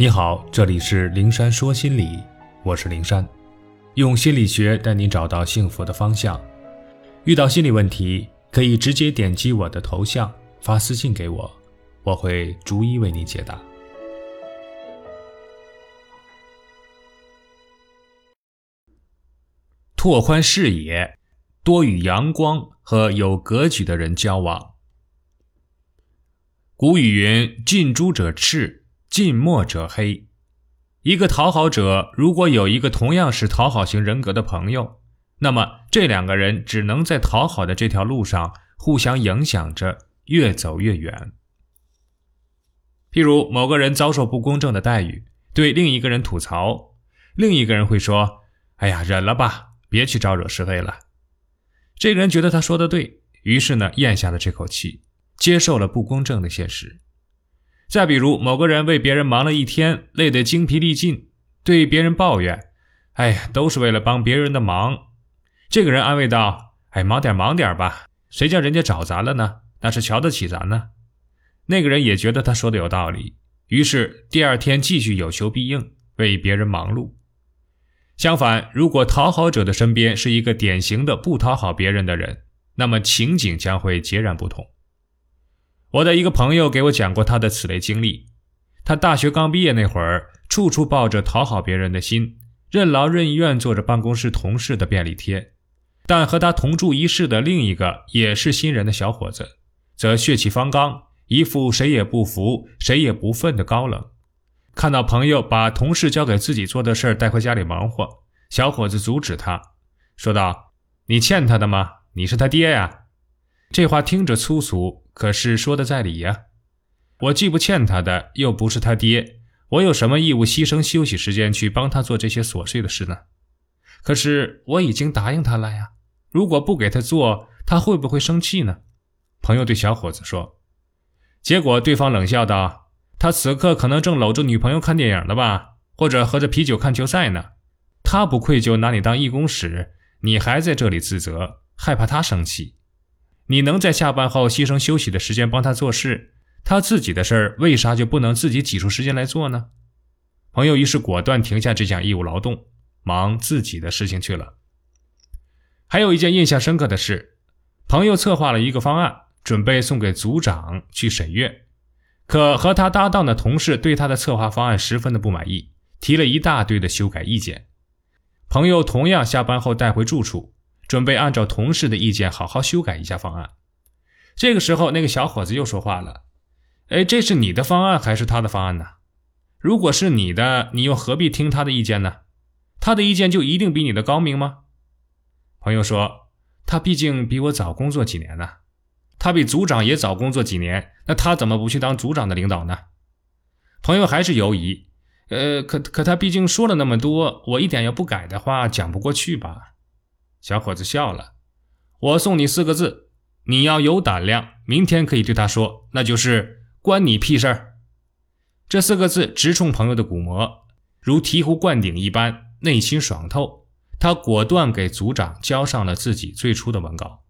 你好，这里是灵山说心理，我是灵山，用心理学带你找到幸福的方向。遇到心理问题，可以直接点击我的头像发私信给我，我会逐一为你解答。拓宽视野，多与阳光和有格局的人交往。古语云：“近朱者赤。”近墨者黑，一个讨好者如果有一个同样是讨好型人格的朋友，那么这两个人只能在讨好的这条路上互相影响着，越走越远。譬如某个人遭受不公正的待遇，对另一个人吐槽，另一个人会说：“哎呀，忍了吧，别去招惹是非了。”这个人觉得他说的对，于是呢，咽下了这口气，接受了不公正的现实。再比如，某个人为别人忙了一天，累得精疲力尽，对别人抱怨：“哎呀，都是为了帮别人的忙。”这个人安慰道：“哎，忙点忙点吧，谁叫人家找咱了呢？那是瞧得起咱呢。”那个人也觉得他说的有道理，于是第二天继续有求必应，为别人忙碌。相反，如果讨好者的身边是一个典型的不讨好别人的人，那么情景将会截然不同。我的一个朋友给我讲过他的此类经历。他大学刚毕业那会儿，处处抱着讨好别人的心，任劳任怨做着办公室同事的便利贴。但和他同住一室的另一个也是新人的小伙子，则血气方刚，一副谁也不服、谁也不忿的高冷。看到朋友把同事交给自己做的事儿带回家里忙活，小伙子阻止他，说道：“你欠他的吗？你是他爹呀。”这话听着粗俗。可是说的在理呀，我既不欠他的，又不是他爹，我有什么义务牺牲休息时间去帮他做这些琐碎的事呢？可是我已经答应他了呀，如果不给他做，他会不会生气呢？朋友对小伙子说。结果对方冷笑道：“他此刻可能正搂着女朋友看电影呢吧，或者喝着啤酒看球赛呢。他不愧疚拿你当义工使，你还在这里自责，害怕他生气。”你能在下班后牺牲休息的时间帮他做事，他自己的事儿为啥就不能自己挤出时间来做呢？朋友于是果断停下这项义务劳动，忙自己的事情去了。还有一件印象深刻的事，朋友策划了一个方案，准备送给组长去审阅，可和他搭档的同事对他的策划方案十分的不满意，提了一大堆的修改意见。朋友同样下班后带回住处。准备按照同事的意见好好修改一下方案。这个时候，那个小伙子又说话了：“哎，这是你的方案还是他的方案呢？如果是你的，你又何必听他的意见呢？他的意见就一定比你的高明吗？”朋友说：“他毕竟比我早工作几年呢，他比组长也早工作几年，那他怎么不去当组长的领导呢？”朋友还是犹疑：“呃，可可他毕竟说了那么多，我一点要不改的话，讲不过去吧？”小伙子笑了，我送你四个字，你要有胆量，明天可以对他说，那就是关你屁事儿。这四个字直冲朋友的骨膜，如醍醐灌顶一般，内心爽透。他果断给组长交上了自己最初的文稿。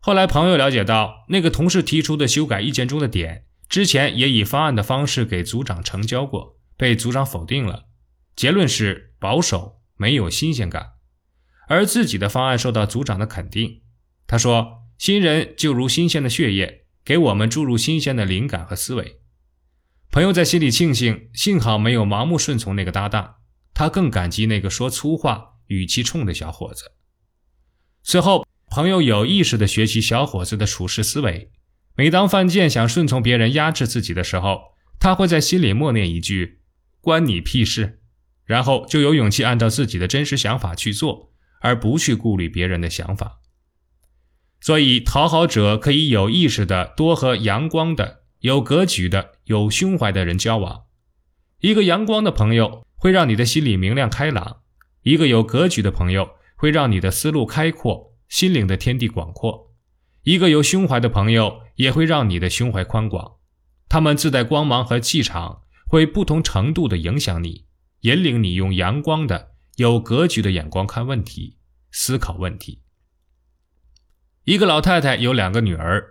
后来朋友了解到，那个同事提出的修改意见中的点，之前也以方案的方式给组长呈交过，被组长否定了。结论是保守，没有新鲜感。而自己的方案受到组长的肯定，他说：“新人就如新鲜的血液，给我们注入新鲜的灵感和思维。”朋友在心里庆幸，幸好没有盲目顺从那个搭档，他更感激那个说粗话、语气冲的小伙子。随后，朋友有意识地学习小伙子的处事思维，每当犯贱想顺从别人压制自己的时候，他会在心里默念一句：“关你屁事”，然后就有勇气按照自己的真实想法去做。而不去顾虑别人的想法，所以讨好者可以有意识的多和阳光的、有格局的、有胸怀的人交往。一个阳光的朋友会让你的心里明亮开朗，一个有格局的朋友会让你的思路开阔，心灵的天地广阔。一个有胸怀的朋友也会让你的胸怀宽广。他们自带光芒和气场，会不同程度的影响你，引领你用阳光的。有格局的眼光看问题，思考问题。一个老太太有两个女儿，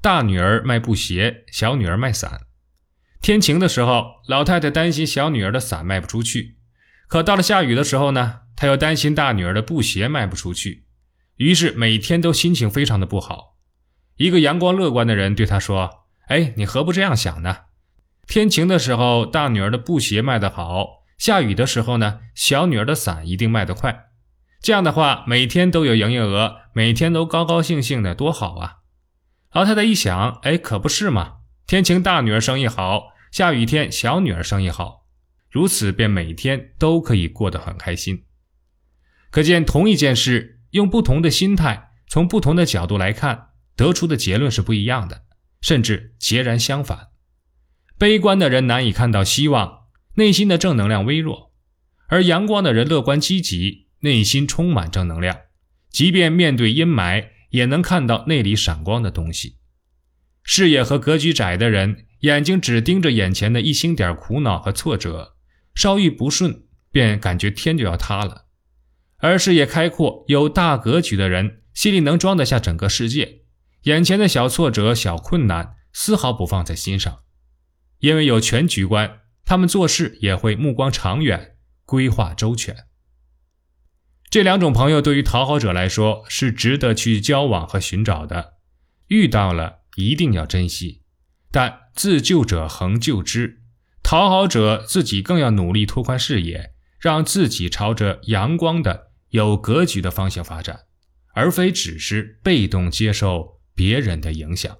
大女儿卖布鞋，小女儿卖伞。天晴的时候，老太太担心小女儿的伞卖不出去；可到了下雨的时候呢，她又担心大女儿的布鞋卖不出去，于是每天都心情非常的不好。一个阳光乐观的人对她说：“哎，你何不这样想呢？天晴的时候，大女儿的布鞋卖得好；下雨的时候呢，小女儿的伞一定卖得快。这样的话，每天都有营业额，每天都高高兴兴的，多好啊！”老太太一想，哎，可不是嘛！天晴大女儿生意好，下雨天小女儿生意好，如此便每天都可以过得很开心。可见，同一件事，用不同的心态，从不同的角度来看，得出的结论是不一样的，甚至截然相反。悲观的人难以看到希望，内心的正能量微弱；而阳光的人乐观积极，内心充满正能量，即便面对阴霾。也能看到那里闪光的东西。视野和格局窄的人，眼睛只盯着眼前的一星点苦恼和挫折，稍一不顺便感觉天就要塌了；而视野开阔、有大格局的人，心里能装得下整个世界，眼前的小挫折、小困难丝毫不放在心上，因为有全局观，他们做事也会目光长远，规划周全。这两种朋友对于讨好者来说是值得去交往和寻找的，遇到了一定要珍惜。但自救者恒救之，讨好者自己更要努力拓宽视野，让自己朝着阳光的、有格局的方向发展，而非只是被动接受别人的影响。